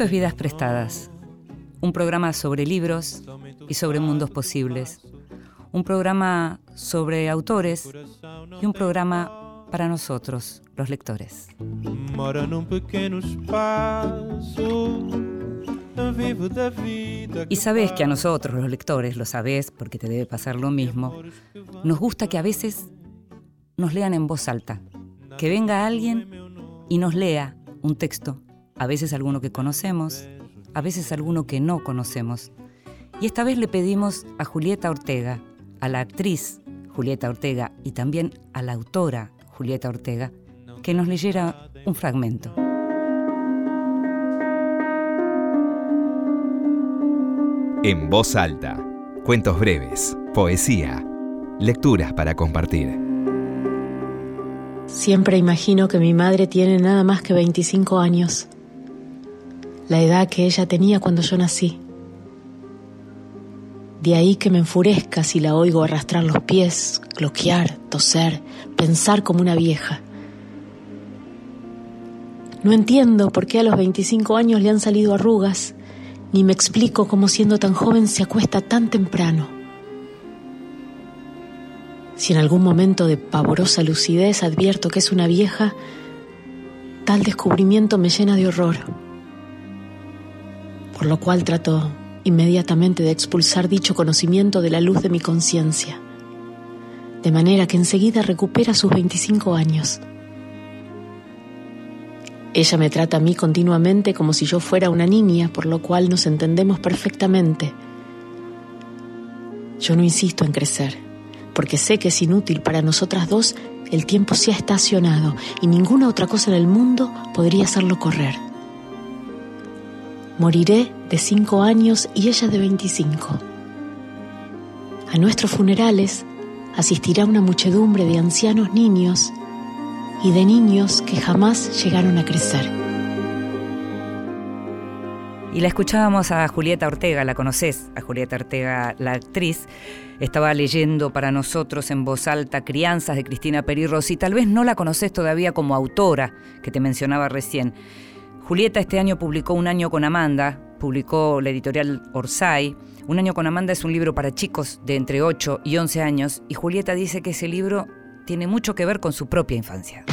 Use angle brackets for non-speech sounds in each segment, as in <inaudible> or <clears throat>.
Esto es Vidas Prestadas, un programa sobre libros y sobre mundos posibles, un programa sobre autores y un programa para nosotros, los lectores. Y sabes que a nosotros, los lectores, lo sabes porque te debe pasar lo mismo, nos gusta que a veces nos lean en voz alta, que venga alguien y nos lea un texto, a veces alguno que conocemos, a veces alguno que no conocemos. Y esta vez le pedimos a Julieta Ortega, a la actriz Julieta Ortega y también a la autora Julieta Ortega, que nos leyera un fragmento. En voz alta, cuentos breves, poesía, lecturas para compartir. Siempre imagino que mi madre tiene nada más que 25 años, la edad que ella tenía cuando yo nací. De ahí que me enfurezca si la oigo arrastrar los pies, cloquear, toser, pensar como una vieja. No entiendo por qué a los 25 años le han salido arrugas ni me explico cómo siendo tan joven se acuesta tan temprano. Si en algún momento de pavorosa lucidez advierto que es una vieja, tal descubrimiento me llena de horror, por lo cual trato inmediatamente de expulsar dicho conocimiento de la luz de mi conciencia, de manera que enseguida recupera sus 25 años ella me trata a mí continuamente como si yo fuera una niña, por lo cual nos entendemos perfectamente. Yo no insisto en crecer, porque sé que es inútil para nosotras dos, el tiempo se ha estacionado y ninguna otra cosa en el mundo podría hacerlo correr. Moriré de cinco años y ella de veinticinco. A nuestros funerales asistirá una muchedumbre de ancianos niños y de niños que jamás llegaron a crecer. Y la escuchábamos a Julieta Ortega, la conoces, a Julieta Ortega, la actriz. Estaba leyendo para nosotros en voz alta Crianzas de Cristina Perirros y tal vez no la conoces todavía como autora, que te mencionaba recién. Julieta este año publicó Un año con Amanda, publicó la editorial Orsay. Un año con Amanda es un libro para chicos de entre 8 y 11 años y Julieta dice que ese libro tiene mucho que ver con su propia infancia.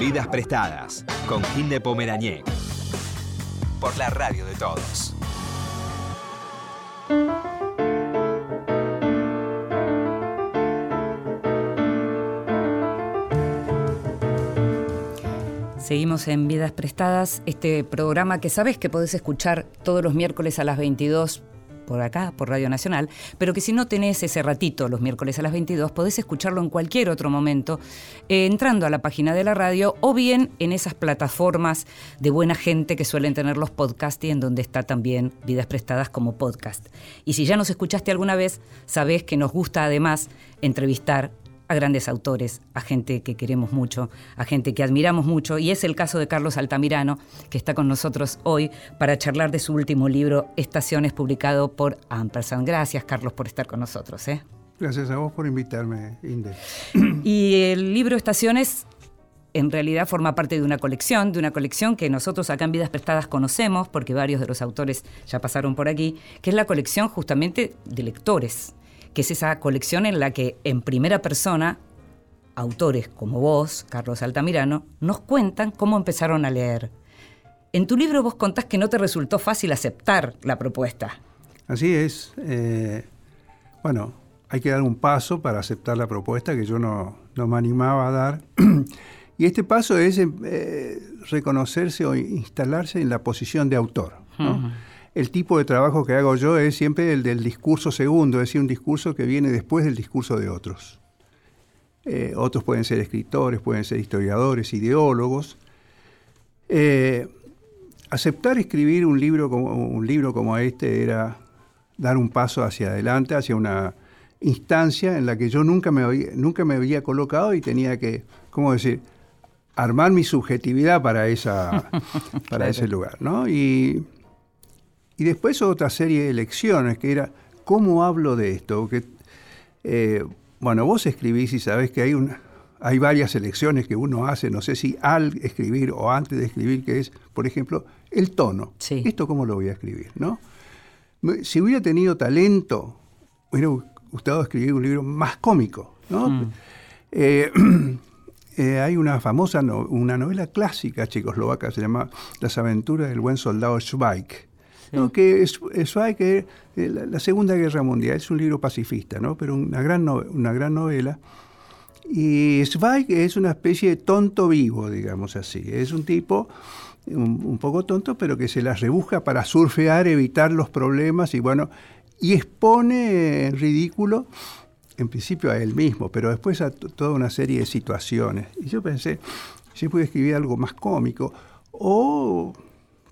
Vidas prestadas con Gil de Pomerañé. Por la radio de todos. Seguimos en Vidas Prestadas, este programa que sabes que podés escuchar todos los miércoles a las 22 por acá, por Radio Nacional, pero que si no tenés ese ratito los miércoles a las 22, podés escucharlo en cualquier otro momento, eh, entrando a la página de la radio o bien en esas plataformas de buena gente que suelen tener los podcasts y en donde está también Vidas Prestadas como podcast. Y si ya nos escuchaste alguna vez, sabés que nos gusta además entrevistar a grandes autores, a gente que queremos mucho, a gente que admiramos mucho, y es el caso de Carlos Altamirano, que está con nosotros hoy para charlar de su último libro, Estaciones, publicado por Ampersand. Gracias, Carlos, por estar con nosotros. ¿eh? Gracias a vos por invitarme, Inde. Y el libro Estaciones en realidad forma parte de una colección, de una colección que nosotros acá en Vidas Prestadas conocemos, porque varios de los autores ya pasaron por aquí, que es la colección justamente de lectores que es esa colección en la que en primera persona autores como vos, Carlos Altamirano, nos cuentan cómo empezaron a leer. En tu libro vos contás que no te resultó fácil aceptar la propuesta. Así es. Eh, bueno, hay que dar un paso para aceptar la propuesta que yo no, me animaba a dar. <clears throat> y este paso es eh, reconocerse o instalarse en la posición de autor el tipo de trabajo que hago yo es siempre el del discurso segundo, es decir, un discurso que viene después del discurso de otros. Eh, otros pueden ser escritores, pueden ser historiadores, ideólogos. Eh, aceptar escribir un libro, como, un libro como este era dar un paso hacia adelante, hacia una instancia en la que yo nunca me había, nunca me había colocado y tenía que, ¿cómo decir?, armar mi subjetividad para, esa, <laughs> para ese lugar. ¿no? Y y después otra serie de lecciones que era, ¿cómo hablo de esto? Que, eh, bueno, vos escribís y sabés que hay una, hay varias elecciones que uno hace, no sé si al escribir o antes de escribir, que es, por ejemplo, el tono. ¿Esto cómo lo voy a escribir? ¿no? Si hubiera tenido talento, hubiera gustado escribir un libro más cómico. ¿no? Mm. Eh, <clears throat> eh, hay una famosa, una novela clásica checoslovaca, se llama Las aventuras del buen soldado Schweik. Que es, Schweik la, Segunda Guerra Mundial, es un libro pacifista, ¿no? pero una gran, una gran novela y Zweig es una especie de tonto vivo, digamos así. Es un tipo un, poco tonto, pero que se las rebusca para surfear, evitar los problemas y bueno, y expone en ridículo, en principio a él mismo, pero después a toda una serie de situaciones. Y yo pensé, si puede escribir algo más cómico, o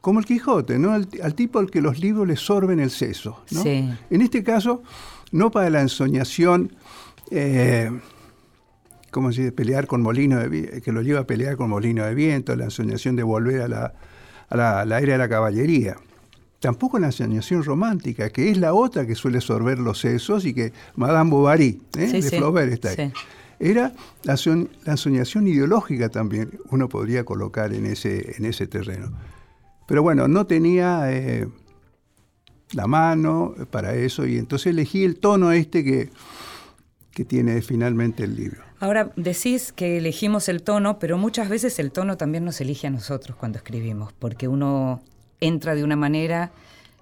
como el Quijote, ¿no? Al, tipo al que los libros le sorben el seso. ¿no? En este caso, no para la ensoñación. Eh, como si pelear con molino de que lo lleva a pelear con molino de viento, la ensoñación de volver a la, a la, era de la caballería. Tampoco la ensoñación romántica, que es la otra que suele sorber los sesos y que Madame Bovary, ¿eh? de Flaubert está ahí. Era la, ensoñación ideológica también, uno podría colocar en ese, en ese terreno. Pero bueno, no tenía eh, la mano para eso y entonces elegí el tono este que, que tiene finalmente el libro. Ahora decís que elegimos el tono, pero muchas veces el tono también nos elige a nosotros cuando escribimos, porque uno entra de una manera,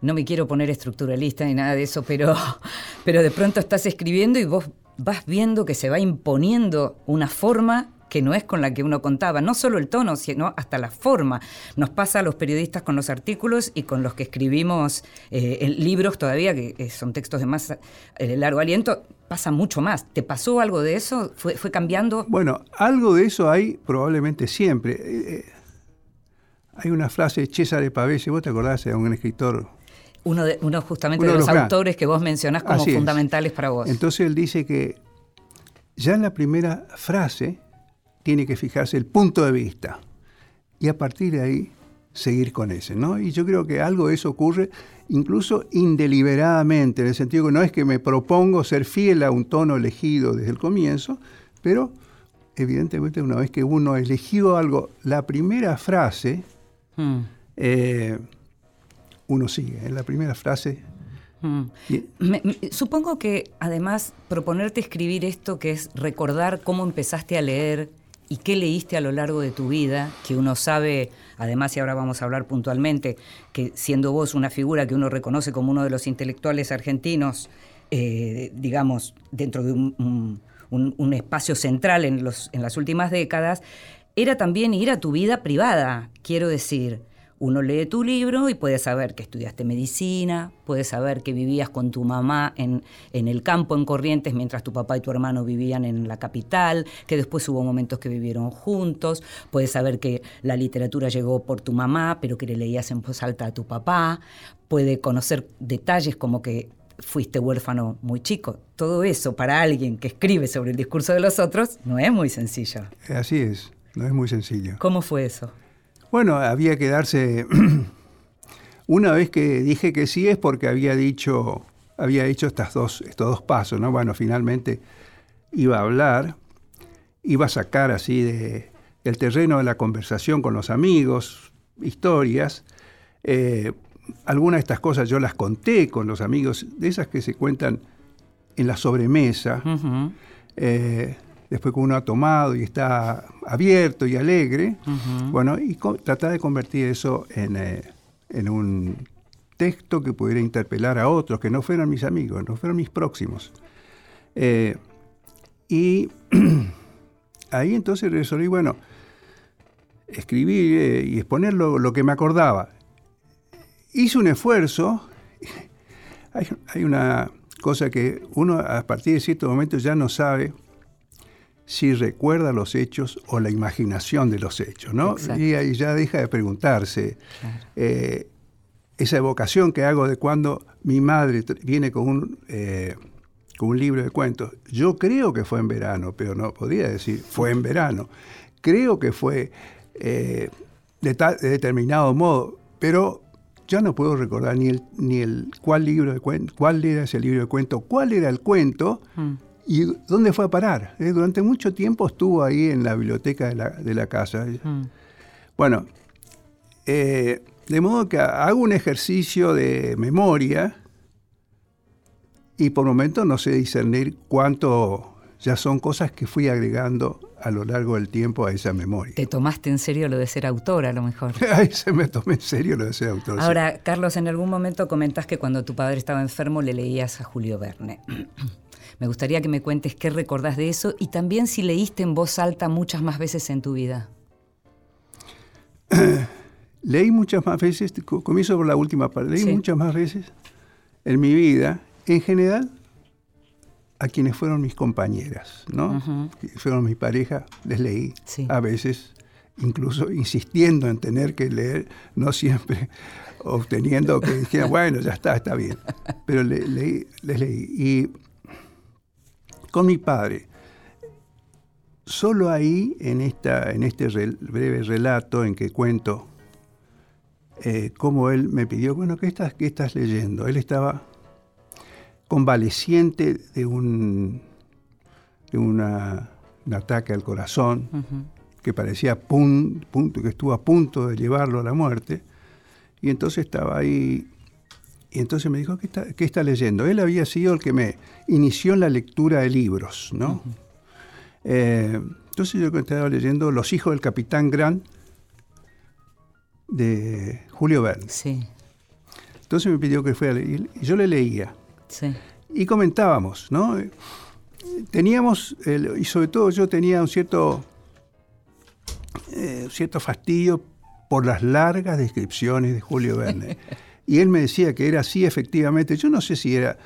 no me quiero poner estructuralista ni nada de eso, pero, <laughs> pero de pronto estás escribiendo y vos vas viendo que se va imponiendo una forma que no es con la que uno contaba, no solo el tono, sino hasta la forma. Nos pasa a los periodistas con los artículos y con los que escribimos eh, libros todavía, que son textos de más eh, largo aliento, pasa mucho más. ¿Te pasó algo de eso? ¿Fue, fue cambiando? Bueno, algo de eso hay probablemente siempre. Eh, hay una frase de César Pavese, ¿vos te acordás de un escritor uno, de, uno justamente de los, autores que vos mencionás como fundamentales para vos. Entonces él dice que ya en la primera frase tiene que fijarse el punto de vista y a partir de ahí seguir con ese, ¿no? Y yo creo que algo de eso ocurre incluso indeliberadamente, en el sentido que no es que me propongo ser fiel a un tono elegido desde el comienzo, pero evidentemente una vez que uno ha elegido algo, la primera frase, hmm. eh, uno sigue, en la primera frase hmm. supongo que además proponerte escribir esto, que es recordar cómo empezaste a leer y qué leíste a lo largo de tu vida, que uno sabe, además y ahora vamos a hablar puntualmente, que siendo vos una figura que uno reconoce como uno de los intelectuales argentinos, eh, digamos, dentro de un, espacio central en, los, en las últimas décadas, era también ir a tu vida privada, quiero decir uno lee tu libro y puede saber que estudiaste medicina, puede saber que vivías con tu mamá en, en, el campo, en Corrientes, mientras tu papá y tu hermano vivían en la capital, que después hubo momentos que vivieron juntos, puede saber que la literatura llegó por tu mamá, pero que le leías en voz alta a tu papá, puede conocer detalles como que fuiste huérfano muy chico. Todo eso para alguien que escribe sobre el discurso de los otros no es muy sencillo. Así es, no es muy sencillo. ¿Cómo fue eso? Bueno, había que darse. <clears throat> Una vez que dije que sí es porque había dicho, había dicho estas dos, estos dos pasos, ¿no? Bueno, finalmente iba a hablar, iba a sacar así de el terreno de la conversación con los amigos, historias. Eh, algunas de estas cosas yo las conté con los amigos, de esas que se cuentan en la sobremesa después que uno ha tomado y está abierto y alegre, bueno, y tratar de convertir eso eh, en, un texto que pudiera interpelar a otros, que no fueran mis amigos, no fueran mis próximos. Eh, y <clears throat> ahí entonces resolví, bueno, escribir eh, y exponer lo, que me acordaba. Hice un esfuerzo, <laughs> hay, hay una cosa que uno a partir de cierto momento ya no sabe si recuerda los hechos o la imaginación de los hechos, ¿no? Y ahí ya deja de preguntarse. Eh, esa evocación que hago de cuando mi madre viene con un, eh, con un libro de cuentos, yo creo que fue en verano, pero no podría decir fue en verano. Creo que fue eh, de, determinado modo, pero ya no puedo recordar ni el, ni el cuál libro de cuál era ese libro de cuentos, cuál era el cuento. Mm ¿Y dónde fue a parar? Eh, durante mucho tiempo estuvo ahí en la biblioteca de la, casa. Mm. Bueno, eh, de modo que hago un ejercicio de memoria y por momento no sé discernir cuánto ya son cosas que fui agregando a lo largo del tiempo a esa memoria. Te tomaste en serio lo de ser autor, a lo mejor. <laughs> Ay, se me tomé en serio lo de ser autor. Ahora, Carlos, en algún momento comentás que cuando tu padre estaba enfermo le leías a Julio Verne. <clears throat> me gustaría que me cuentes qué recordás de eso y también si leíste en voz alta muchas más veces en tu vida. <clears throat> leí muchas más veces, comienzo por la última parte, leí muchas más veces en mi vida, en general, a quienes fueron mis compañeras, ¿no? Fueron mi pareja, les leí a veces, incluso insistiendo en tener que leer, no siempre obteniendo que dijeran, bueno, ya está, está bien. <laughs> Pero les leí. Y con mi padre, solo ahí, en, esta, en este breve relato en que cuento eh, cómo él me pidió, bueno, ¿qué estás, ¿qué estás leyendo? Él estaba convaleciente de un, de una, un ataque al corazón que parecía punto, que estuvo a punto de llevarlo a la muerte. Y entonces estaba ahí, y entonces me dijo, ¿qué está, qué está leyendo? Él había sido el que me inició en la lectura de libros, ¿no? Eh, entonces yo estaba leyendo Los hijos del capitán Grant de Julio Verne. Sí. Entonces me pidió que fuera a leer, y yo le leía. Y comentábamos, ¿no? Teníamos, y sobre todo yo tenía un cierto, eh, cierto fastidio por las largas descripciones de Julio Verne. <laughs> y él me decía que era así efectivamente. Yo no sé si era,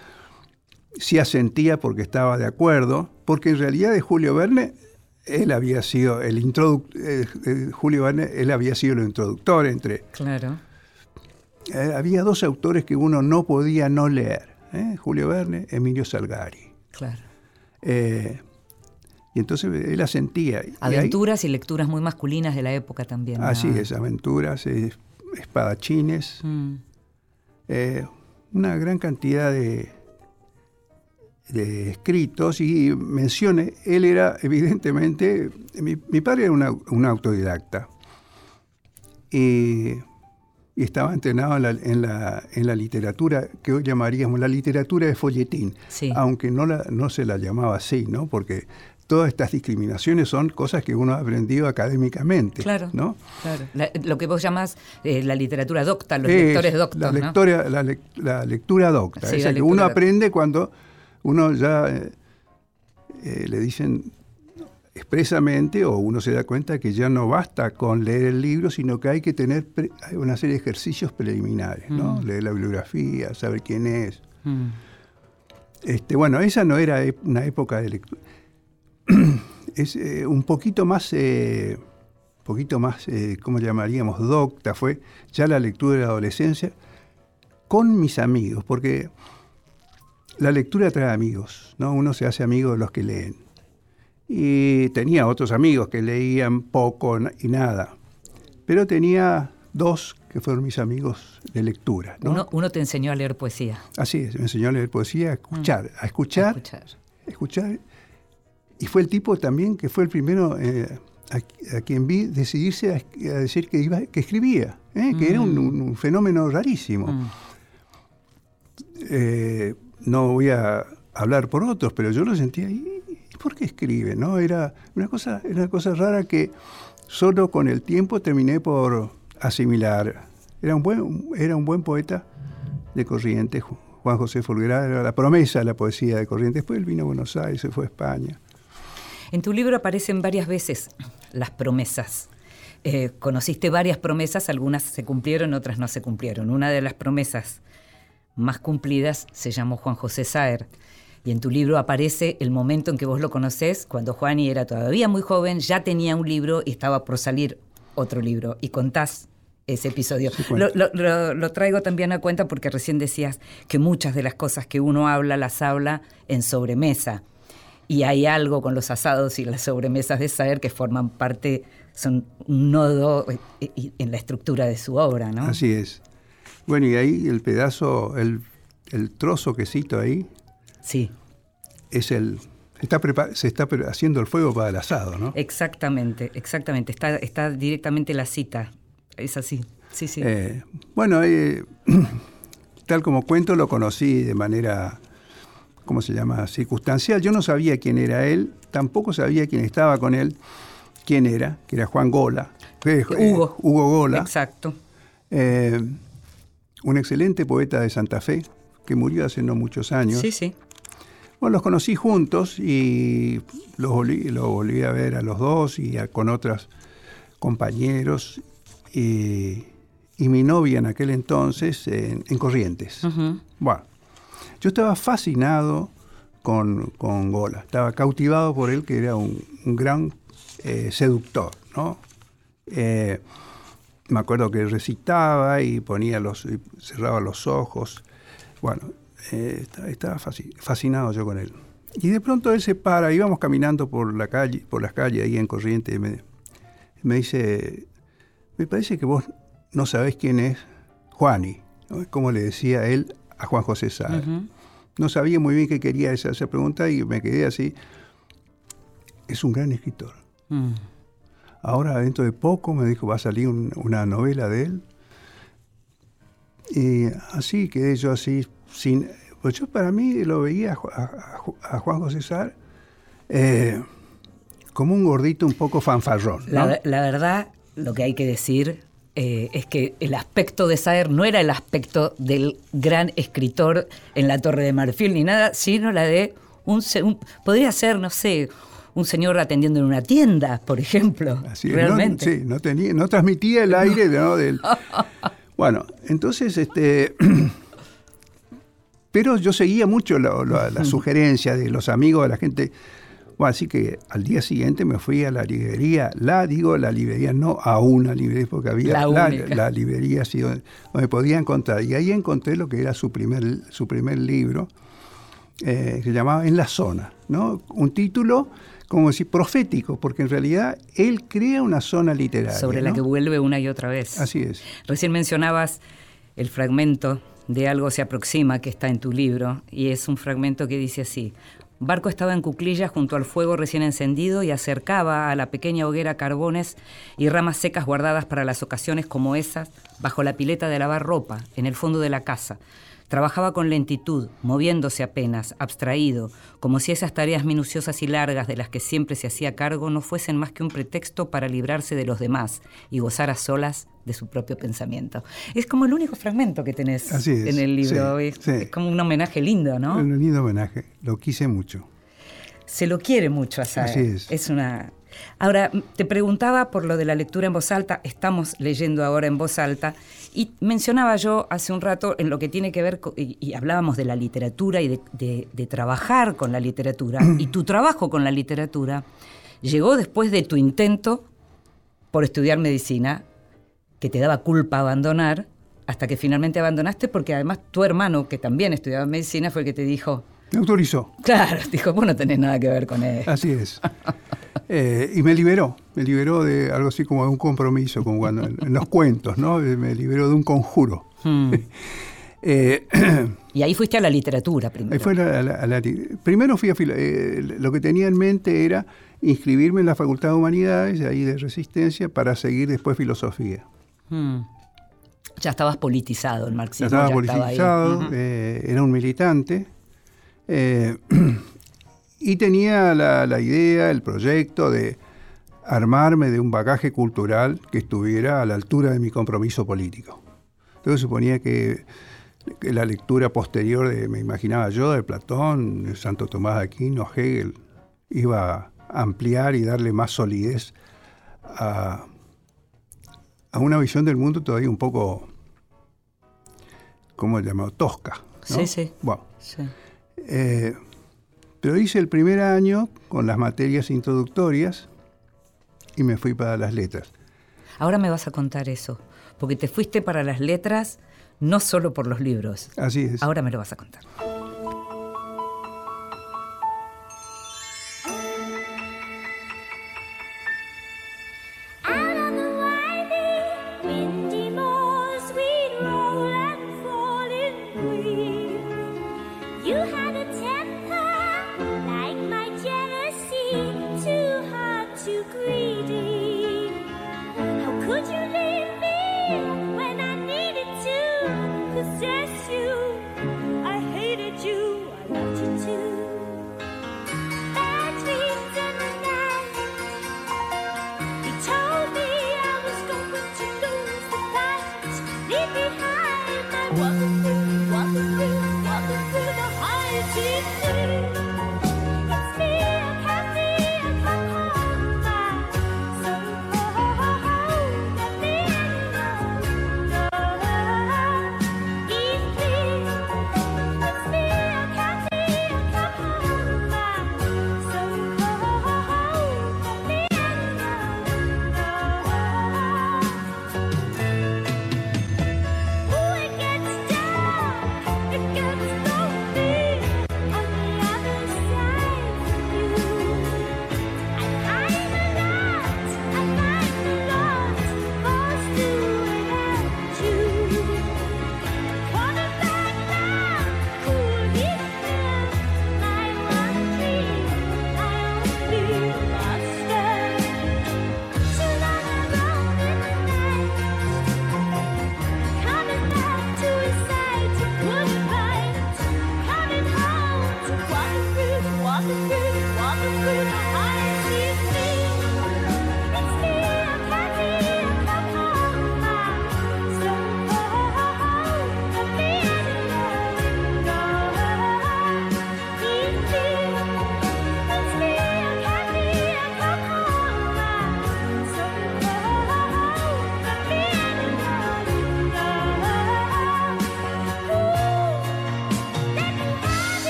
si asentía porque estaba de acuerdo, porque en realidad de Julio Verne él había sido el introductor, eh, eh, Julio Verne, él había sido el introductor entre. Claro. había dos autores que uno no podía no leer. ¿eh? Julio Verne, Emilio Salgari. Claro. Eh, y entonces él asentía. Aventuras y, lecturas muy masculinas de la época también. Así es, aventuras, espadachines, mm. Eh, una gran cantidad de, de escritos y menciones. Él era, evidentemente, mi, padre era un autodidacta. Y y estaba entrenado en la, en la, literatura que hoy llamaríamos la literatura de folletín, aunque no, la, no se la llamaba así, ¿no? porque todas estas discriminaciones son cosas que uno ha aprendido académicamente. Claro. ¿no? claro. lo que vos llamas eh, la literatura docta, los lectores doctos. La, lectora, la, lectura docta, esa que uno aprende cuando uno ya eh, eh, le dicen expresamente o uno se da cuenta que ya no basta con leer el libro, sino que hay que tener una serie de ejercicios preliminares, ¿no? Mm. Leer la bibliografía, saber quién es. Mm. Este, bueno, esa no era una época de lectura. <clears throat> es eh, un poquito más, eh, poquito más, eh, ¿cómo llamaríamos? Docta, fue ya la lectura de la adolescencia con mis amigos, porque la lectura trae amigos, ¿no? Uno se hace amigo de los que leen y tenía otros amigos que leían poco y nada, pero tenía dos que fueron mis amigos de lectura. Uno, te enseñó a leer poesía. Así es, me enseñó a leer poesía, a escuchar, mm. a escuchar, a escuchar. Y fue el tipo también que fue el primero eh, a, quien vi decidirse a, decir que, iba, que escribía, ¿eh? que era un, mm. fenómeno rarísimo. Mm. Eh, no voy a hablar por otros, pero yo lo sentía ahí ¿por qué escribe? ¿No? Era una cosa, una cosa rara que solo con el tiempo terminé por asimilar. Era un buen, era un buen poeta de Corrientes, Juan José Folguera, era la promesa de la poesía de Corrientes. Después él vino a Buenos Aires, se fue a España. En tu libro aparecen varias veces las promesas. Eh, conociste varias promesas, algunas se cumplieron, otras no se cumplieron. Una de las promesas más cumplidas se llamó Juan José Saer. Y en tu libro aparece el momento en que vos lo conocés, cuando Juani era todavía muy joven, ya tenía un libro y estaba por salir otro libro. Y contás ese episodio. lo, traigo también a cuenta porque recién decías que muchas de las cosas que uno habla las habla en sobremesa. Y hay algo con los asados y las sobremesas de saber que forman parte, son un nodo eh, en la estructura de su obra, ¿no? Así es. Bueno, y ahí el pedazo, el, el trozo que cito ahí, Sí. Es el, Está se está haciendo el fuego para el asado, ¿no? Exactamente, exactamente. Está, está directamente la cita. Es así. Sí, sí. Eh, bueno, eh, <clears throat> tal como cuento, lo conocí de manera, ¿cómo se llama? Circunstancial. Yo no sabía quién era él, tampoco sabía quién estaba con él, quién era, que era Juan Gola. Eh, Hugo. Hugo Gola. Exacto. un excelente poeta de Santa Fe, que murió hace no muchos años. Sí, sí. Bueno, los conocí juntos y los volví, a ver a los dos y con otros compañeros y, mi novia en aquel entonces en, Corrientes. Bueno, yo estaba fascinado con, Gola, estaba cautivado por él, que era un, gran eh, seductor, ¿no? Eh, me acuerdo que recitaba y ponía los, cerraba los ojos. Bueno, eh, estaba fascinado yo con él. Y de pronto él se para, íbamos caminando por la calle, por las calles ahí en Corrientes, y me, me dice, me parece que vos no sabés quién es Juani, como le decía él a Juan José. No sabía muy bien qué quería esa, esa, pregunta y me quedé así. Es un gran escritor. Mm. Ahora, dentro de poco, me dijo, va a salir una novela de él. Y así quedé yo así sin, pues yo para mí lo veía a, Juan José eh, como un gordito un poco fanfarrón. La, verdad, lo que hay que decir eh, es que el aspecto de Saer no era el aspecto del gran escritor en la Torre de Marfil ni nada, sino la de un, podría ser, no sé, un señor atendiendo en una tienda, por ejemplo. Así realmente. sí, no, tenía, no transmitía el aire del. <laughs> Bueno, entonces, este. <clears throat> Pero yo seguía mucho la sugerencia de los amigos, de la gente. Bueno, así que al día siguiente me fui a la librería, la digo, la librería, no a una librería, porque había la, librería así donde, podía encontrar. Y ahí encontré lo que era su primer, su primer libro, eh, que se llamaba En la zona, ¿no? Un título como decir profético, porque en realidad él crea una zona literaria. Sobre la que vuelve una y otra vez. Así es. Recién mencionabas el fragmento de Algo se aproxima que está en tu libro y es un fragmento que dice así. Barco estaba en cuclillas junto al fuego recién encendido y acercaba a la pequeña hoguera carbones y ramas secas guardadas para las ocasiones como esas bajo la pileta de lavar ropa en el fondo de la casa, Trabajaba con lentitud, moviéndose apenas, abstraído, como si esas tareas minuciosas y largas de las que siempre se hacía cargo no fuesen más que un pretexto para librarse de los demás y gozar a solas de su propio pensamiento. Es como el único fragmento que tenés en el libro. es, como un homenaje lindo, ¿no? Un lindo homenaje. Lo quise mucho. Se lo quiere mucho a. Así es. Es una Ahora, te preguntaba por lo de la lectura en voz alta, estamos leyendo ahora en voz alta, y mencionaba yo hace un rato en lo que tiene que ver, y, hablábamos de la literatura y de, trabajar con la literatura, y tu trabajo con la literatura llegó después de tu intento por estudiar medicina, que te daba culpa abandonar, hasta que finalmente abandonaste, porque además tu hermano, que también estudiaba medicina, fue el que te dijo... Me autorizó. Claro, <laughs> dijo, vos no tenés nada que ver con él. Así es. <laughs> Eh, y me liberó, me liberó de algo así como de un compromiso, como cuando en, los cuentos, ¿no? Eh, me liberó de un conjuro. Hmm. <laughs> Eh, <clears throat> y ahí fuiste a la literatura primero. primero fui a lo que tenía en mente era inscribirme en la Facultad de Humanidades, ahí de Resistencia, para seguir después filosofía. Hmm. Ya estabas politizado el marxismo. Ya estaba politizado, era un militante. <clears throat> Y tenía la, idea, el proyecto de armarme de un bagaje cultural que estuviera a la altura de mi compromiso político. Entonces suponía que, la lectura posterior, de, me imaginaba yo, de Platón, de Santo Tomás de Aquino, Hegel, iba a ampliar y darle más solidez a, una visión del mundo todavía un poco, ¿cómo llamado? Tosca. Sí, sí. Bueno, eh, pero hice el primer año con las materias introductorias y me fui para las letras. Ahora me vas a contar eso, porque te fuiste para las letras no solo por los libros. Así es. Ahora me lo vas a contar.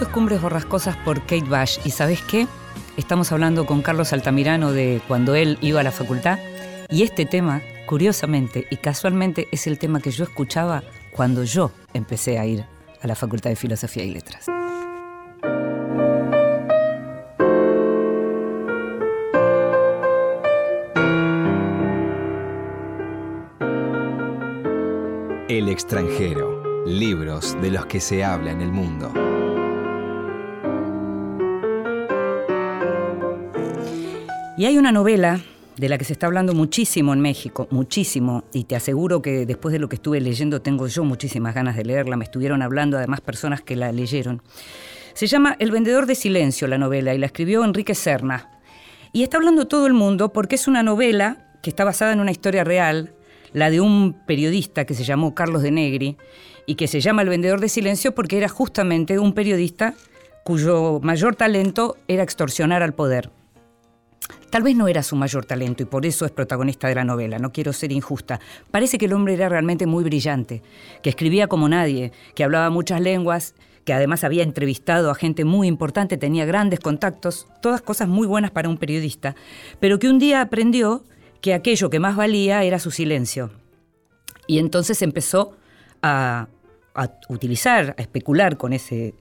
Esto es Cumbres Borrascosas por Kate Bash. ¿Y sabes qué? Estamos hablando con Carlos Altamirano de cuando él iba a la facultad. Y este tema, curiosamente y casualmente, es el tema que yo escuchaba cuando yo empecé a ir a la Facultad de Filosofía y Letras. El extranjero. Libros de los que se habla en el mundo. Y hay una novela de la que se está hablando muchísimo en México, muchísimo, y te aseguro que después de lo que estuve leyendo tengo yo muchísimas ganas de leerla, me estuvieron hablando además personas que la leyeron. Se llama El vendedor de silencio la novela y la escribió Enrique Serna. Y está hablando todo el mundo porque es una novela que está basada en una historia real, la de un periodista que se llamó Carlos de Negri y que se llama El vendedor de silencio porque era justamente un periodista cuyo mayor talento era extorsionar al poder. Tal vez no era su mayor talento y por eso es protagonista de la novela, no quiero ser injusta. Parece que el hombre era realmente muy brillante, que escribía como nadie, que hablaba muchas lenguas, que además había entrevistado a gente muy importante, tenía grandes contactos, todas cosas muy buenas para un periodista, pero que un día aprendió que aquello que más valía era su silencio. Y entonces empezó a, utilizar, a especular con ese,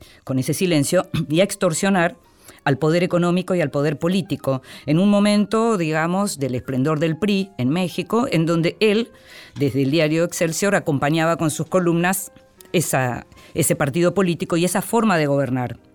silencio y a extorsionar al poder económico y al poder político, en un momento, digamos, del esplendor del PRI en México, en donde él, desde el diario Excelsior, acompañaba con sus columnas esa, ese partido político y esa forma de gobernar.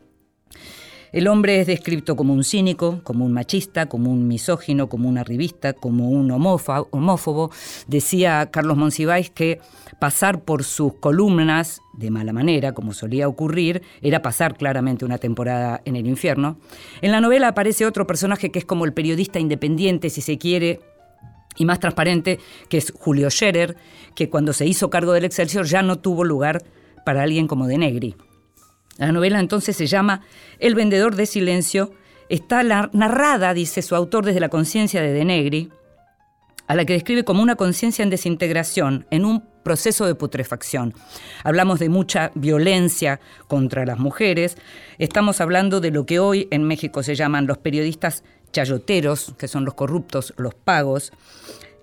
El hombre es descrito como un cínico, como un machista, como un misógino, como un arribista, como un homófobo. Decía Carlos Monsiváis que pasar por sus columnas de mala manera, como solía ocurrir, era pasar claramente una temporada en el infierno. En la novela aparece otro personaje que es como el periodista independiente, si se quiere, y más transparente, que es Julio Scherer, que cuando se hizo cargo del Excelsior ya no tuvo lugar para alguien como de Negri. La novela entonces se llama El vendedor de silencio. Está narrada, dice su autor, desde la conciencia de De Negri, a la que describe como una conciencia en desintegración, en un proceso de putrefacción. Hablamos de mucha violencia contra las mujeres, estamos hablando de lo que hoy en México se llaman los periodistas chayoteros, que son los corruptos, los pagos.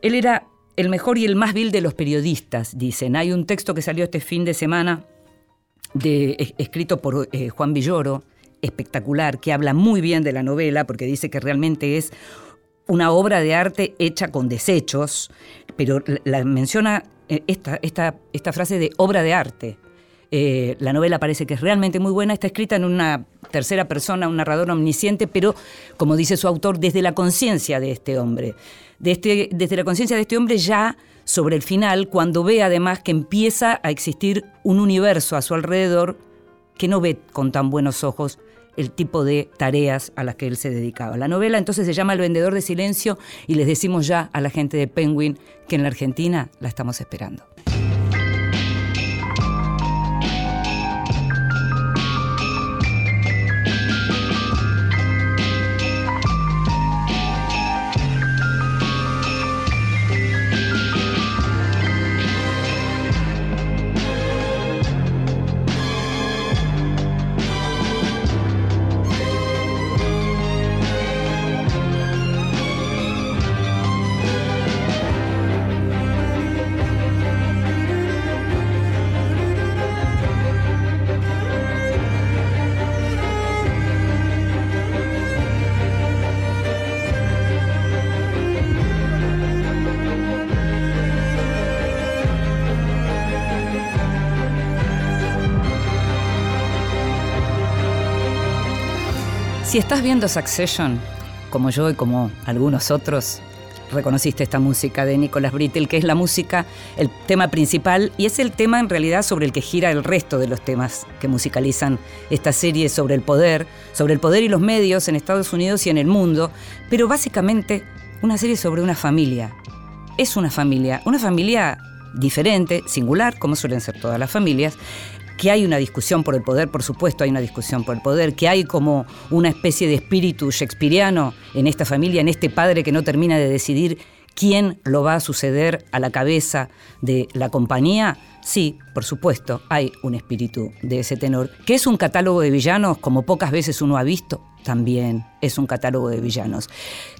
Él era el mejor y el más vil de los periodistas, dicen. Hay un texto que salió este fin de semana escrito por eh, Juan Villoro, espectacular, que habla muy bien de la novela, porque dice que realmente es una obra de arte hecha con desechos, pero la, menciona eh, esta, frase de obra de arte. Eh, la novela parece que es realmente muy buena, está escrita en una tercera persona, un narrador omnisciente, pero como dice su autor, desde la conciencia de este hombre. Este, desde la conciencia de este hombre ya sobre el final, cuando ve además que empieza a existir un universo a su alrededor que no ve con tan buenos ojos el tipo de tareas a las que él se dedicaba. La novela entonces se llama El vendedor de silencio y les decimos ya a la gente de Penguin que en la Argentina la estamos esperando. Si estás viendo Succession, como yo y como algunos otros, reconociste esta música de Nicholas Brittle, que es la música, el tema principal, y es el tema en realidad sobre el que gira el resto de los temas que musicalizan esta serie sobre el poder, sobre el poder y los medios en Estados Unidos y en el mundo, pero básicamente una serie sobre una familia. Es una familia, una familia diferente, singular, como suelen ser todas las familias, que hay una discusión por el poder, por supuesto hay una discusión por el poder, que hay como una especie de espíritu shakespeariano en esta familia, en este padre que no termina de decidir quién lo va a suceder a la cabeza de la compañía, sí, por supuesto, hay un espíritu de ese tenor, que es un catálogo de villanos como pocas veces uno ha visto, también es un catálogo de villanos.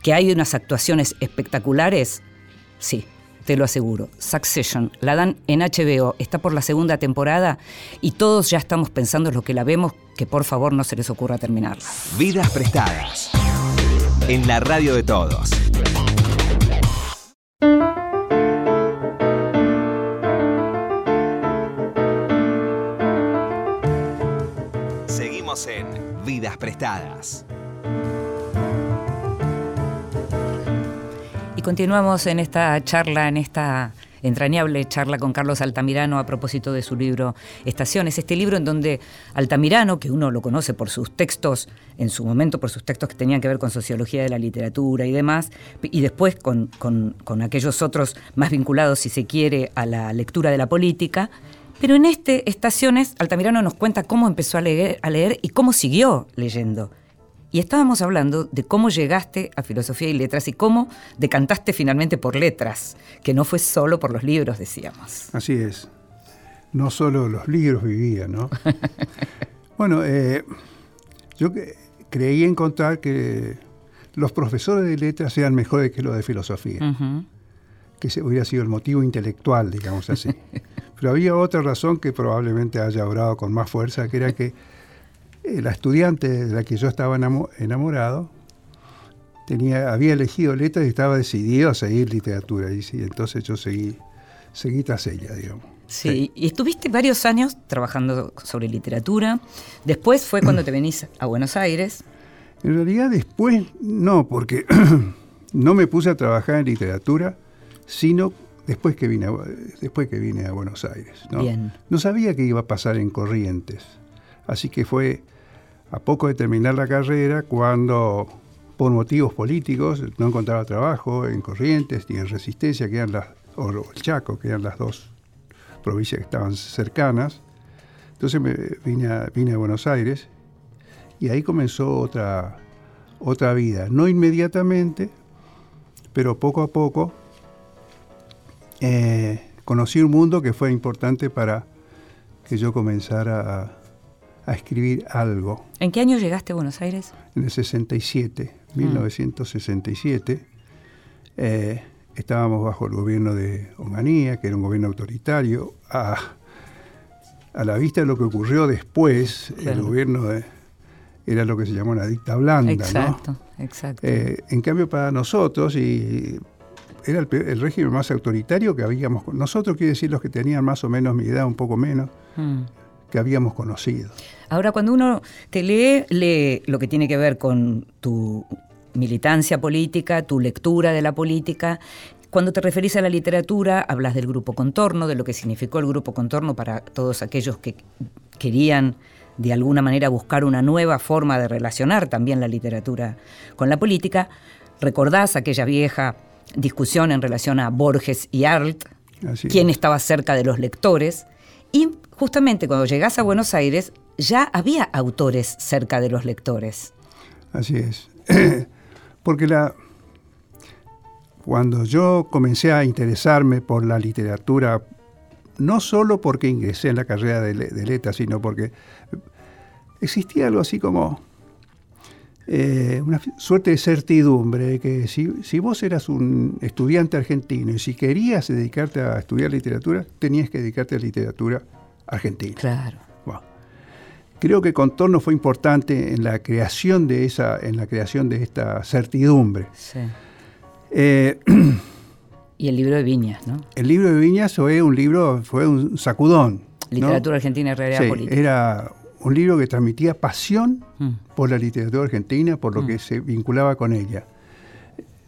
Que hay unas actuaciones espectaculares, sí, te lo aseguro. Succession, la dan en HBO, está por la segunda temporada y todos ya estamos pensando en lo que la vemos, que por favor no se les ocurra terminarla. Vidas prestadas. En la radio de todos. Seguimos en Vidas prestadas. Continuamos en esta charla, en esta entrañable charla con Carlos Altamirano a propósito de su libro Estaciones, este libro en donde Altamirano, que uno lo conoce por sus textos, en su momento por sus textos que tenían que ver con sociología de la literatura y demás, y después con, con aquellos otros más vinculados, si se quiere, a la lectura de la política, pero en este Estaciones, Altamirano nos cuenta cómo empezó a leer y cómo siguió leyendo. Y estábamos hablando de cómo llegaste a filosofía y letras y cómo decantaste finalmente por letras, que no fue solo por los libros, decíamos. Así es. No solo los libros vivía, ¿no? <laughs> bueno, eh, yo creí encontrar que los profesores de letras eran mejores que los de filosofía. Que ese hubiera sido el motivo intelectual, digamos así. <laughs> Pero había otra razón que probablemente haya obrado con más fuerza, que era que la estudiante de la que yo estaba enamorado tenía, había elegido letras y estaba decidido a seguir literatura. Y, entonces yo seguí, seguí tras ella, digamos. Sí, y estuviste varios años trabajando sobre literatura. Después fue cuando te venís a Buenos Aires. En realidad después no, porque <clears throat> no me puse a trabajar en literatura, sino después que vine a, después que vine a Buenos Aires. ¿no? no sabía qué iba a pasar en Corrientes. Así que fue a poco de terminar la carrera cuando por motivos políticos no encontraba trabajo en Corrientes ni en Resistencia, que eran las, o el Chaco, que eran las dos provincias que estaban cercanas. Entonces me vine a, vine a Buenos Aires y ahí comenzó otra, otra vida. No inmediatamente, pero poco a poco eh, conocí un mundo que fue importante para que yo comenzara a a escribir algo. ¿En qué año llegaste a Buenos Aires? En el 67, 1967. Mm. Eh, estábamos bajo el gobierno de Omanía, que era un gobierno autoritario. A, la vista de lo que ocurrió después, el gobierno era lo que se llamó una dicta blanda. Exacto, exacto. Eh, en cambio, para nosotros, y era el, régimen más autoritario que habíamos. Nosotros, quiere decir, los que tenían más o menos mi edad, un poco menos. Mm que habíamos conocido. Ahora, cuando uno te lee, lee lo que tiene que ver con tu militancia política, tu lectura de la política. Cuando te referís a la literatura, hablas del grupo contorno, de lo que significó el grupo contorno para todos aquellos que querían de alguna manera buscar una nueva forma de relacionar también la literatura con la política, recordás aquella vieja discusión en relación a Borges y Arlt, quién estaba cerca de los lectores, y justamente cuando llegás a Buenos Aires ya había autores cerca de los lectores. Así es. <clears throat> Porque la, cuando yo comencé a interesarme por la literatura, no solo porque ingresé en la carrera de, letras, sino porque existía algo así como eh, una suerte de certidumbre, que si, si, vos eras un estudiante argentino y si querías dedicarte a estudiar literatura, tenías que dedicarte a literatura argentina. Claro. Creo que Contorno fue importante en la creación de esa, en la creación de esta certidumbre. Sí. Eh, <clears throat> y el libro de Viñas, ¿no? El libro de Viñas fue un libro, fue un sacudón. Literatura argentina y realidad política. Era un libro que transmitía pasión mm. por la literatura argentina, por lo mm. que se vinculaba con ella.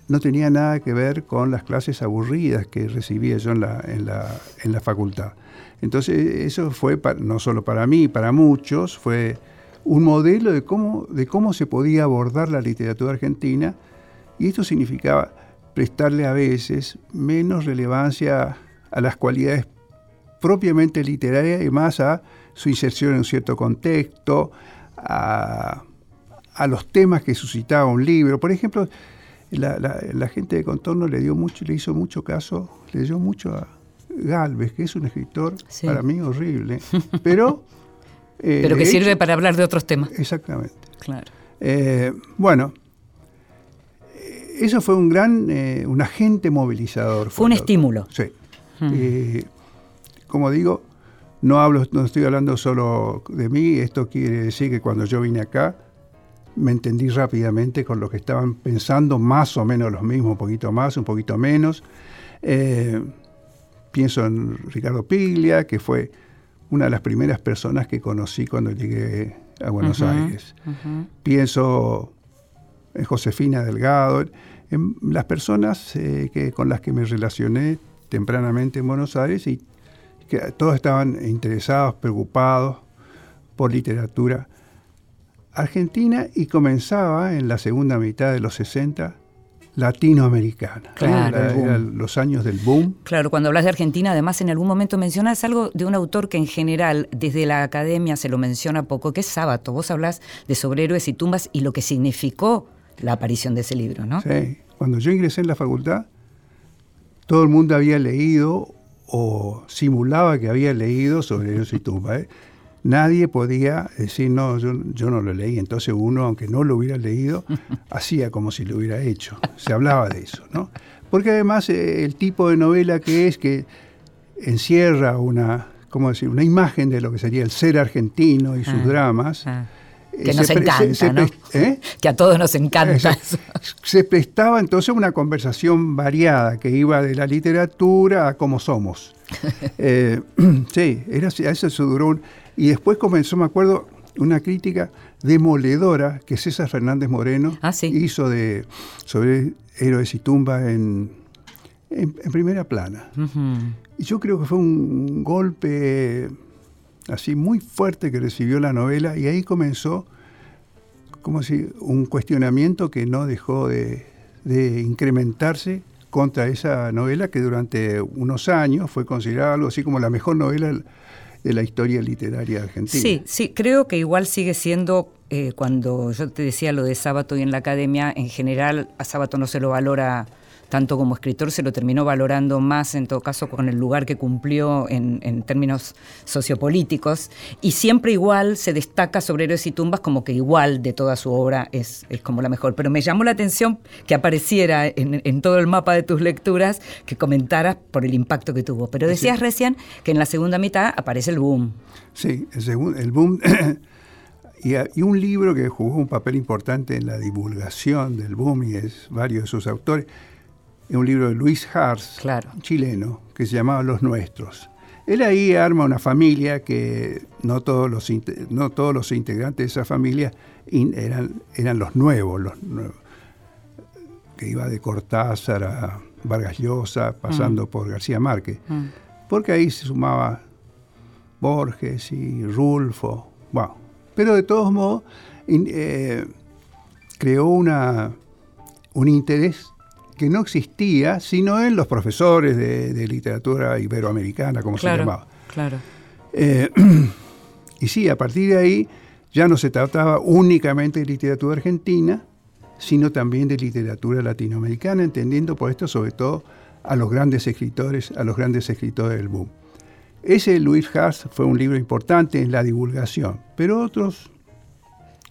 No tenía nada que ver con las clases aburridas que recibía yo en la, en la, en la facultad. Entonces eso fue, no solo para mí, para muchos, fue un modelo de cómo, de cómo se podía abordar la literatura argentina y esto significaba prestarle a veces menos relevancia a las cualidades propiamente literarias y más a su inserción en un cierto contexto, a, los temas que suscitaba un libro. Por ejemplo, la, gente de Contorno le dio mucho, le hizo mucho caso, le dio mucho a Galvez, que es un escritor para mí horrible, <laughs> pero... Eh, pero que sirve para hablar de otros temas. Exactamente. Claro. Eh, bueno, eso fue un gran, eh, un agente movilizador. Fue un estímulo. Sí. Hmm. como digo, no hablo, no estoy hablando solo de mí, esto quiere decir que cuando yo vine acá, me entendí rápidamente con lo que estaban pensando, más o menos los mismos, un poquito más, un poquito menos. Eh, pienso en Ricardo Piglia, que fue una de las primeras personas que conocí cuando llegué a Buenos Aires. Pienso en Josefina Delgado, en las personas eh, que, con las que me relacioné tempranamente en Buenos Aires y que todos estaban interesados, preocupados por literatura argentina y comenzaba en la segunda mitad de los 60 latinoamericana. Claro. los años del boom. Claro, cuando hablas de Argentina, además en algún momento mencionas algo de un autor que en general desde la academia se lo menciona poco, que es Sábato. Vos hablas de sobrehéroes y tumbas y lo que significó la aparición de ese libro, ¿no? Sí, cuando yo ingresé en la facultad, todo el mundo había leído o simulaba que había leído sobre <laughs> y Tumba. ¿eh? Nadie podía decir, no, yo, no lo leí. Entonces uno, aunque no lo hubiera leído, <laughs> hacía como si lo hubiera hecho. Se hablaba de eso, ¿no? Porque además eh, el tipo de novela que es que encierra una, ¿cómo decir? una imagen de lo que sería el ser argentino y sus ah, dramas. Ah. Que nos encanta, ¿no? ¿eh? Que a todos nos encanta. <laughs> Se, prestaba entonces una conversación variada que iba de la literatura a cómo somos. <laughs> Eh, <clears throat> sí, era, eso se duró Y después comenzó, me acuerdo, una crítica demoledora que César Fernández Moreno ah, hizo de, sobre Héroes y Tumba en, en, primera plana. Y yo creo que fue un golpe así muy fuerte que recibió la novela y ahí comenzó como si un cuestionamiento que no dejó de, incrementarse contra esa novela que durante unos años fue considerada algo así como la mejor novela de la historia literaria argentina. Sí, sí, creo que igual sigue siendo, eh, cuando yo te decía lo de Sábato y en la academia, en general a Sábato no se lo valora tanto como escritor se lo terminó valorando más, en todo caso, con el lugar que cumplió en, términos sociopolíticos, y siempre igual se destaca sobre Héroes y Tumbas como que igual de toda su obra es, es como la mejor. Pero me llamó la atención que apareciera en, todo el mapa de tus lecturas, que comentaras por el impacto que tuvo. Pero decías recién que en la segunda mitad aparece el boom. Sí, el, el boom... <coughs> Y, un libro que jugó un papel importante en la divulgación del boom y es varios de sus autores, un libro de Luis Hars, chileno, que se llamaba Los Nuestros. Él ahí arma una familia que no todos los, no todos los integrantes de esa familia eran, eran los nuevos, los que iba de Cortázar a Vargas Llosa, pasando mm. por García Márquez. Mm. Porque ahí se sumaba Borges y Rulfo, Pero de todos modos, eh, creó una, un interés que no existía sino en los profesores de, literatura iberoamericana, como se llamaba. Claro. Eh, <clears throat> y sí, a partir de ahí ya no se trataba únicamente de literatura argentina, sino también de literatura latinoamericana, entendiendo por esto sobre todo a los grandes escritores, a los grandes escritores del boom. Ese Luis Haas fue un libro importante en la divulgación, pero otros,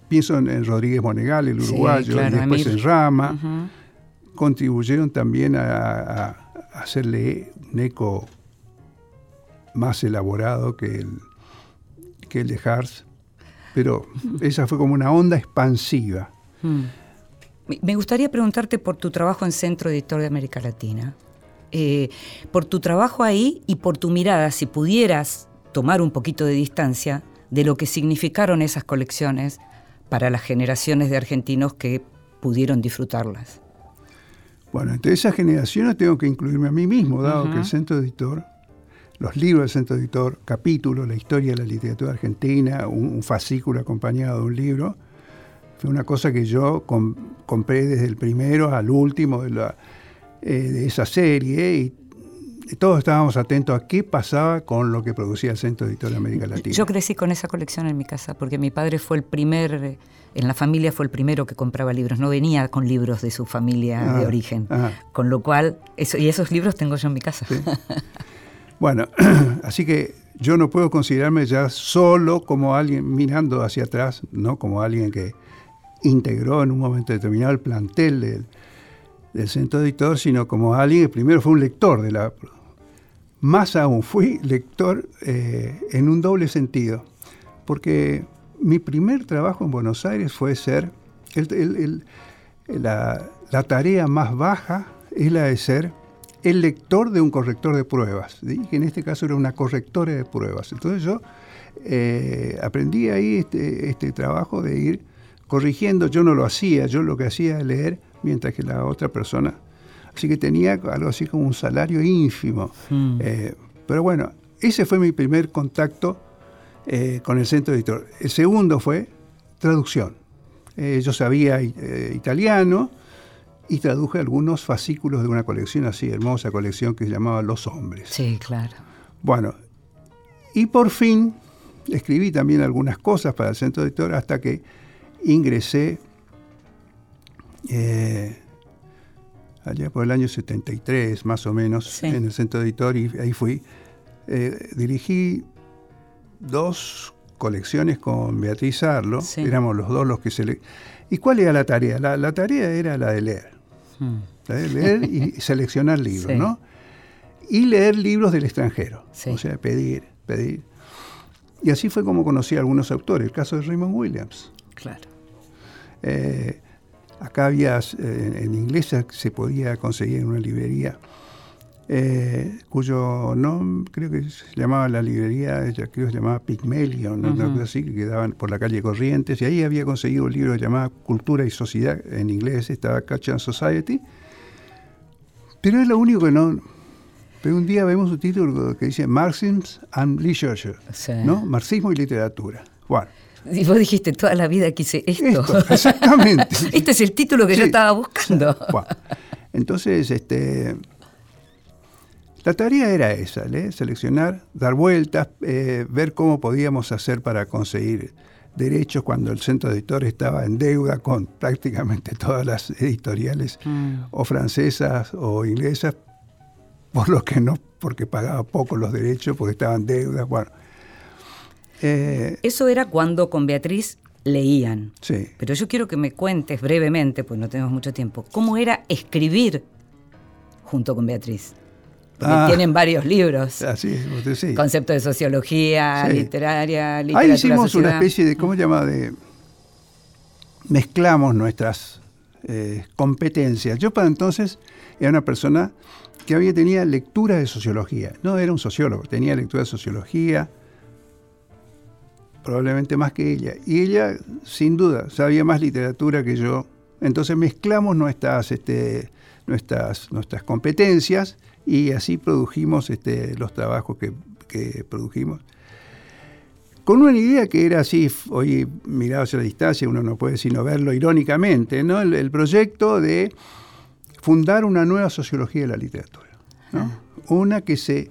pienso en, Rodríguez Monegal, el uruguayo, y después en Rama, contribuyeron también a, hacerle un eco más elaborado que el, de Haas, pero esa fue como una onda expansiva. Hmm. Me gustaría preguntarte por tu trabajo en Centro Editor de América Latina. Eh, por tu trabajo ahí y por tu mirada, si pudieras tomar un poquito de distancia de lo que significaron esas colecciones para las generaciones de argentinos que pudieron disfrutarlas. Bueno, entre esas generaciones tengo que incluirme a mí mismo, dado que el Centro Editor, los libros del Centro Editor, capítulos, la historia de la literatura argentina, un, fascículo acompañado de un libro, fue una cosa que yo compré desde el primero al último de la, eh, de esa serie y todos estábamos atentos a qué pasaba con lo que producía el Centro Editor de América Latina. Yo crecí con esa colección en mi casa porque mi padre fue el primer, en la familia fue el primero que compraba libros, no venía con libros de su familia de origen, ah. con lo cual, eso, y esos libros tengo yo en mi casa. <laughs> bueno, <clears throat> así que yo no puedo considerarme ya solo como alguien mirando hacia atrás, no como alguien que integró en un momento determinado el plantel del del centro editor, sino como alguien que primero fue un lector de la... Más aún, fui lector eh, en un doble sentido, porque mi primer trabajo en Buenos Aires fue ser, la, tarea más baja es la de ser el lector de un corrector de pruebas, que en este caso era una correctora de pruebas. Entonces yo eh, aprendí ahí este, este trabajo de ir corrigiendo, yo no lo hacía, yo lo que hacía era leer mientras que la otra persona. Así que tenía algo así como un salario ínfimo. Hmm. Eh, pero bueno, ese fue mi primer contacto eh, con el centro editor. El segundo fue traducción. Eh, yo sabía italiano y traduje algunos fascículos de una colección así, hermosa colección que se llamaba Los Hombres. Sí, claro. Bueno, y por fin escribí también algunas cosas para el centro editor hasta que ingresé eh, allá por el año 73 más o menos, en el centro editor, y ahí fui. Eh, dirigí dos colecciones con Beatriz Arlo, éramos los dos los que se le... ¿Y cuál era la tarea? La, tarea era la de leer. Hmm. La de leer y <laughs> seleccionar libros, ¿no? Y leer libros del extranjero. O sea, pedir, pedir. Y así fue como conocí a algunos autores, el caso de Raymond Williams. Claro. Eh, Acá había, eh, en inglés se podía conseguir en una librería, eh, cuyo nombre creo que se llamaba la librería, ella creo que se llamaba Pygmalion, ¿no? así, que quedaban por la calle Corrientes, y ahí había conseguido un libro llamado Cultura y Sociedad, en inglés estaba Catch and Society, pero es lo único que no... Pero un día vemos un título que dice Marxism and Literature, ¿no? Marxismo y literatura. Bueno, y vos dijiste, toda la vida quise esto. exactamente. <laughs> este es el título que yo estaba buscando. Entonces, este, la tarea era esa, seleccionar, dar vueltas, eh, ver cómo podíamos hacer para conseguir derechos cuando el centro editor estaba en deuda con <laughs> prácticamente todas las editoriales mm. o francesas o inglesas, por lo que no, porque pagaba poco los derechos, porque estaban deudas. Bueno, eh, Eso era cuando con Beatriz leían. Sí. Pero yo quiero que me cuentes brevemente, pues no tenemos mucho tiempo, cómo era escribir junto con Beatriz. Porque ah. tienen varios libros. Así sí. Concepto de sociología, literaria, literatura Ahí hicimos una especie de, ¿cómo se llama? De, mezclamos nuestras eh, competencias. Yo para entonces era una persona que había tenido lectura de sociología. No era un sociólogo, tenía lectura de sociología, probablemente más que ella. Y ella, sin duda, sabía más literatura que yo. Entonces mezclamos nuestras, este, nuestras, nuestras competencias y así produjimos este, los trabajos que, produjimos. con una idea que era así, hoy mirado hacia la distancia, uno no puede sino verlo irónicamente, ¿no? el, proyecto de fundar una nueva sociología de la literatura. Una que se,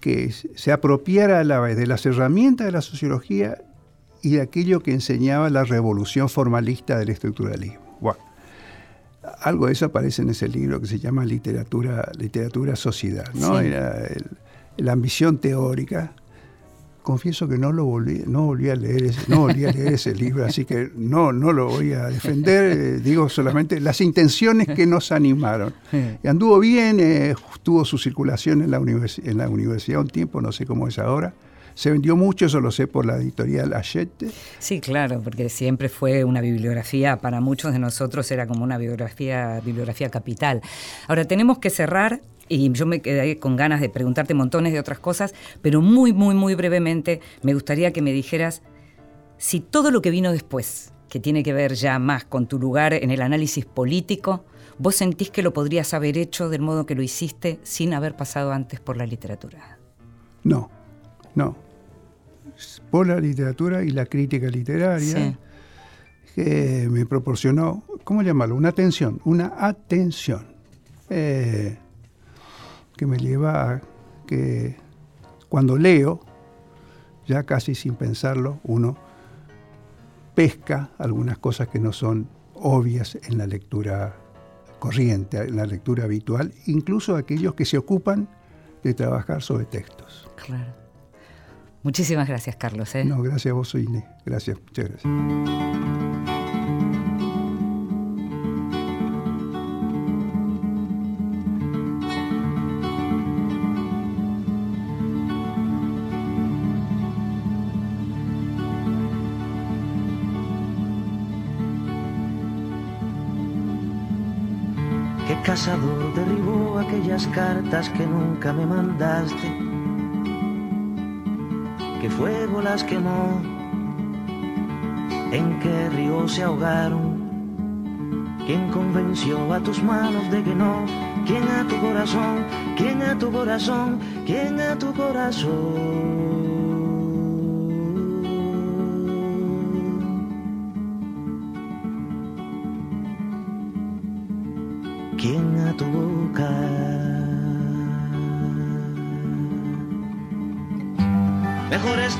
que se apropiara a la vez de las herramientas de la sociología y de aquello que enseñaba la revolución formalista del estructuralismo. Algo de eso aparece en ese libro que se llama Literatura, literatura Sociedad, ¿no? Era la ambición teórica confieso que no lo volví, no volví a leer ese, no volví a leer <laughs> ese libro, así que no, no lo voy a defender, eh, digo solamente las intenciones que nos animaron. Y anduvo bien, eh, tuvo su circulación en la, en la universidad un tiempo, no sé cómo es ahora. Se vendió mucho, eso lo sé por la editorial Hachette. Sí, claro, porque siempre fue una bibliografía, para muchos de nosotros era como una bibliografía, bibliografía capital. Ahora tenemos que cerrar y yo me quedé con ganas de preguntarte montones de otras cosas, pero muy, muy, muy brevemente me gustaría que me dijeras si todo lo que vino después, que tiene que ver ya más con tu lugar en el análisis político, vos sentís que lo podrías haber hecho del modo que lo hiciste sin haber pasado antes por la literatura. No, no. Por la literatura y la crítica literaria, que me proporcionó, ¿cómo llamarlo? Una atención, una atención. Eh, que me lleva a que cuando leo, ya casi sin pensarlo, uno pesca algunas cosas que no son obvias en la lectura corriente, en la lectura habitual, incluso aquellos que se ocupan de trabajar sobre textos. Claro. Muchísimas gracias, Carlos. ¿eh? No, gracias a vos, Inés. Gracias, muchas gracias. cazador derribó aquellas cartas que nunca me mandaste. ¿Qué fuego las quemó? ¿En qué río se ahogaron? ¿Quién convenció a tus manos de que no? ¿Quién a tu corazón? ¿Quién a tu corazón? ¿Quién a tu corazón?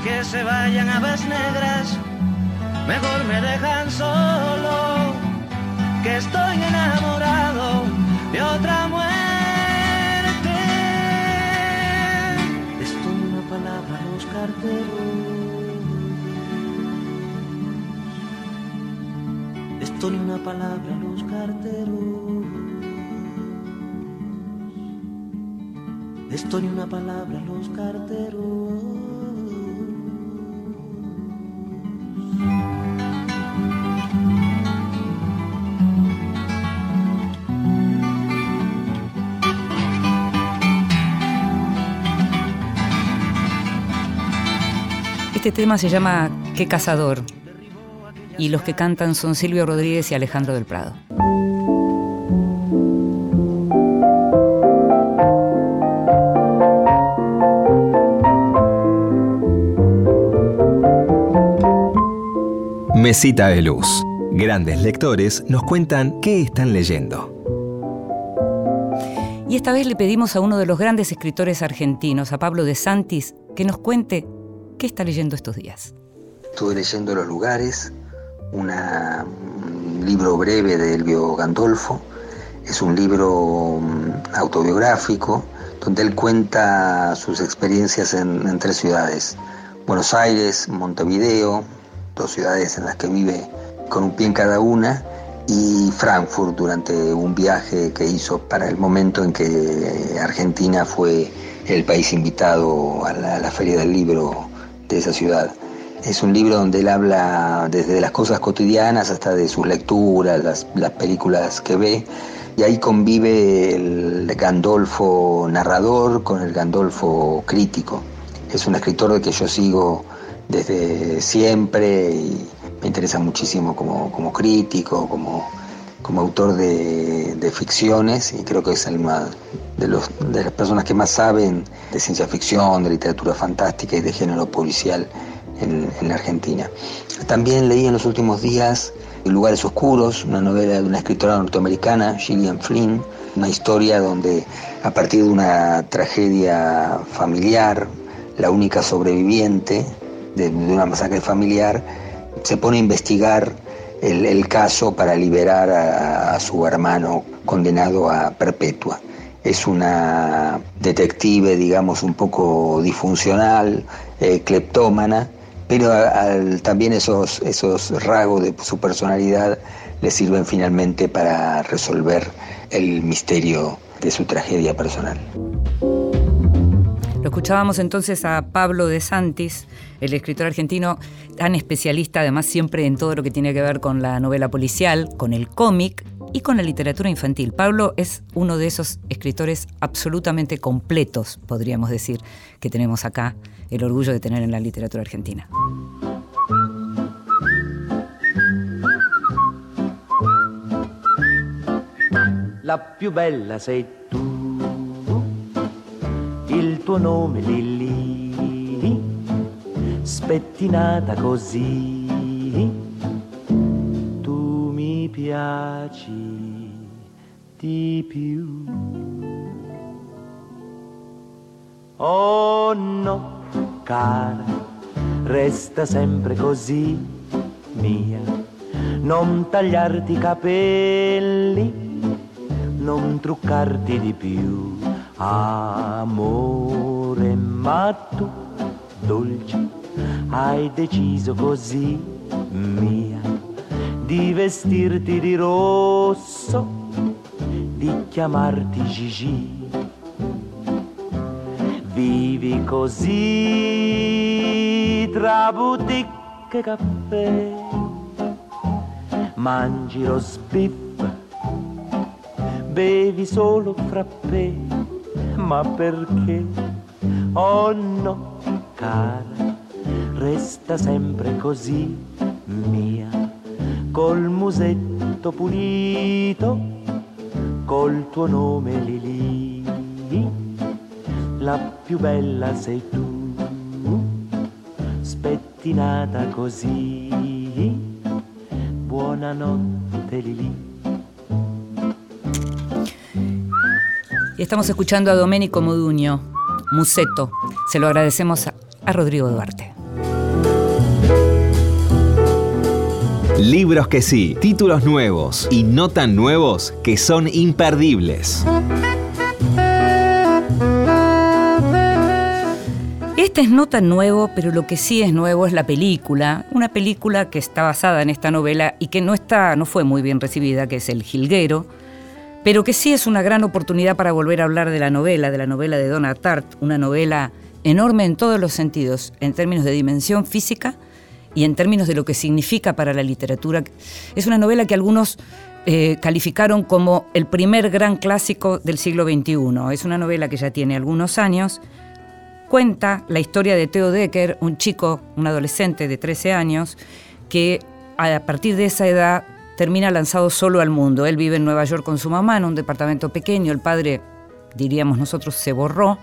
Que se vayan aves negras, mejor me dejan solo, que estoy enamorado de otra muerte. Esto una palabra a los carteros. Esto ni una palabra a los carteros. Esto ni una palabra a los carteros. Este tema se llama Qué cazador y los que cantan son Silvio Rodríguez y Alejandro del Prado. Mesita de Luz. Grandes lectores nos cuentan qué están leyendo. Y esta vez le pedimos a uno de los grandes escritores argentinos, a Pablo de Santis, que nos cuente ¿Qué está leyendo estos días? Estuve leyendo Los Lugares, un libro breve de Elvio Gandolfo. Es un libro mm, autobiográfico donde él cuenta sus experiencias en, tres ciudades. Buenos Aires, Montevideo, dos ciudades en las que vive con un pie en cada una, y Frankfurt durante un viaje que hizo para el momento en que Argentina fue el país invitado a la Feria del Libro de esa ciudad. Es un libro donde él habla desde las cosas cotidianas hasta de sus lecturas, las, películas que ve, y ahí convive el Gandolfo narrador con el Gandolfo crítico. Es un escritor que yo sigo desde siempre y me interesa muchísimo como, como crítico, como, como autor de, de, ficciones y creo que es más, de, los, de las personas que más saben de ciencia ficción, de literatura fantástica y de género policial en, la Argentina. También leí en los últimos días Lugares Oscuros, una novela de una escritora norteamericana, Gillian Flynn, una historia donde a partir de una tragedia familiar, la única sobreviviente de, una masacre familiar, se pone a investigar el, caso para liberar a, su hermano condenado a perpetua. Es una detective, digamos, un poco disfuncional, eh, cleptómana, pero también esos, esos rasgos de su personalidad le sirven finalmente para resolver el misterio de su tragedia personal. Lo escuchábamos entonces a Pablo de Santis, el escritor argentino tan especialista además siempre en todo lo que tiene que ver con la novela policial, con el cómic y con la literatura infantil. Pablo es uno de esos escritores absolutamente completos, podríamos decir, que tenemos acá el orgullo de tener en la literatura argentina. La più bella sei tu, il tuo nome Lili, spettinata così, tu mi piaci di più. Oh no cara, resta sempre così mia. Non tagliarti i capelli, non truccarti di più, amore, ma tu, dolce, hai deciso così mia di vestirti di rosso, di chiamarti Gigi. Vivi così tra boutique e caffè, mangi lo sbiff, bevi solo frappè, ma perché? Oh no, cara, resta sempre così mia, col musetto pulito, col tuo nome Lili la più bella sei tu, spettinata così. Buonanotte Lili. Y estamos escuchando a Domenico Modugno, Museto. Se lo agradecemos a, a Rodrigo Duarte. Libros que sí, títulos nuevos y no tan nuevos que son imperdibles. Este es no tan nuevo, pero lo que sí es nuevo es la película, una película que está basada en esta novela y que no está, no fue muy bien recibida, que es El Gilguero, pero que sí es una gran oportunidad para volver a hablar de la novela, de la novela de Donna Tartt, una novela enorme en todos los sentidos, en términos de dimensión física y en términos de lo que significa para la literatura. Es una novela que algunos eh, calificaron como el primer gran clásico del siglo XXI. Es una novela que ya tiene algunos años cuenta la historia de Theo Decker, un chico, un adolescente de 13 años, que a partir de esa edad termina lanzado solo al mundo. Él vive en Nueva York con su mamá en un departamento pequeño, el padre, diríamos nosotros, se borró.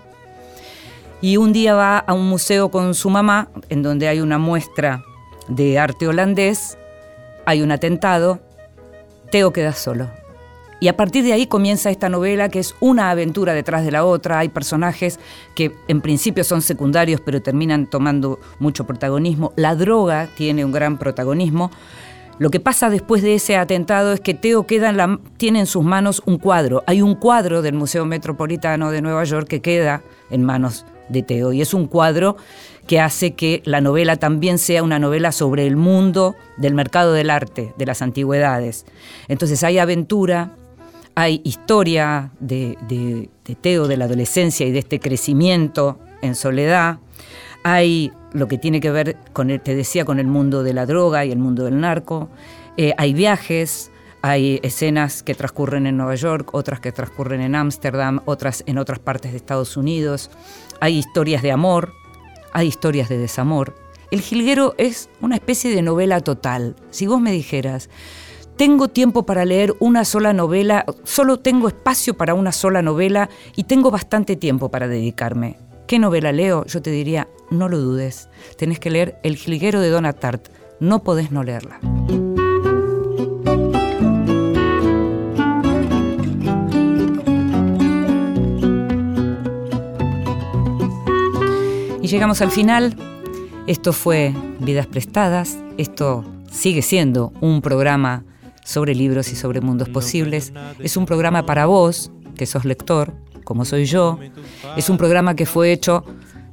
Y un día va a un museo con su mamá, en donde hay una muestra de arte holandés, hay un atentado, Theo queda solo. Y a partir de ahí comienza esta novela que es una aventura detrás de la otra. Hay personajes que en principio son secundarios pero terminan tomando mucho protagonismo. La droga tiene un gran protagonismo. Lo que pasa después de ese atentado es que Teo tiene en sus manos un cuadro. Hay un cuadro del Museo Metropolitano de Nueva York que queda en manos de Teo y es un cuadro que hace que la novela también sea una novela sobre el mundo del mercado del arte, de las antigüedades. Entonces hay aventura, hay historia de, Teo, de la adolescencia y de este crecimiento en soledad. Hay lo que tiene que ver con, el, te decía, con el mundo de la droga y el mundo del narco. Eh, hay viajes, hay escenas que transcurren en Nueva York, otras que transcurren en Ámsterdam, otras en otras partes de Estados Unidos. Hay historias de amor, hay historias de desamor. El Jilguero es una especie de novela total. Si vos me dijeras, tengo tiempo para leer una sola novela, solo tengo espacio para una sola novela y tengo bastante tiempo para dedicarme. ¿Qué novela leo? Yo te diría no lo dudes. Tenés que leer El jilguero de Donna Tartt. No podés no leerla. Y llegamos al final. Esto fue Vidas Prestadas. Esto sigue siendo un programa sobre libros y sobre mundos posibles. Es un programa para vos, que sos lector, como soy yo. Es un programa que fue hecho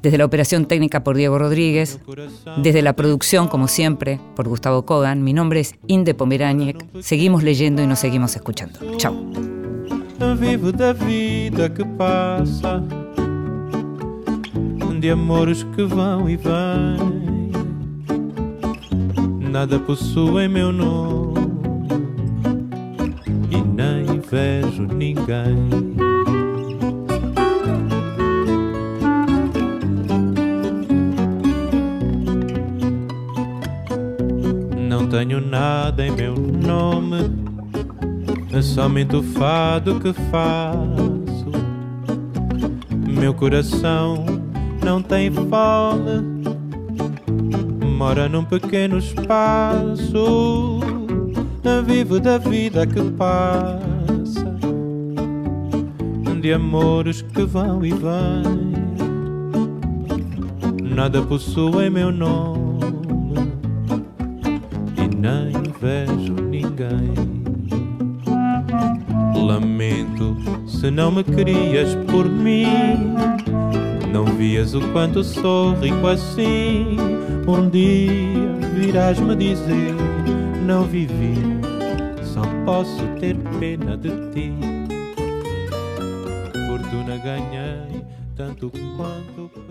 desde la operación técnica por Diego Rodríguez, desde la producción, como siempre, por Gustavo Kogan. Mi nombre es Inde Pomeraniec. Seguimos leyendo y nos seguimos escuchando. Chao. Vivo da vida que passa, de amores que vão e vêm. Nada possui meu nome e nem vejo ninguém. Tenho nada em meu nome, é somente o fado que faço. Meu coração não tem fome, mora num pequeno espaço. Vivo da vida que passa, de amores que vão e vêm. Nada possui meu nome se não me querias por mim. Não vias o quanto sou rico assim. Um dia virás me dizer: Não vivi, só posso ter pena de ti. Fortuna ganhei, tanto quanto.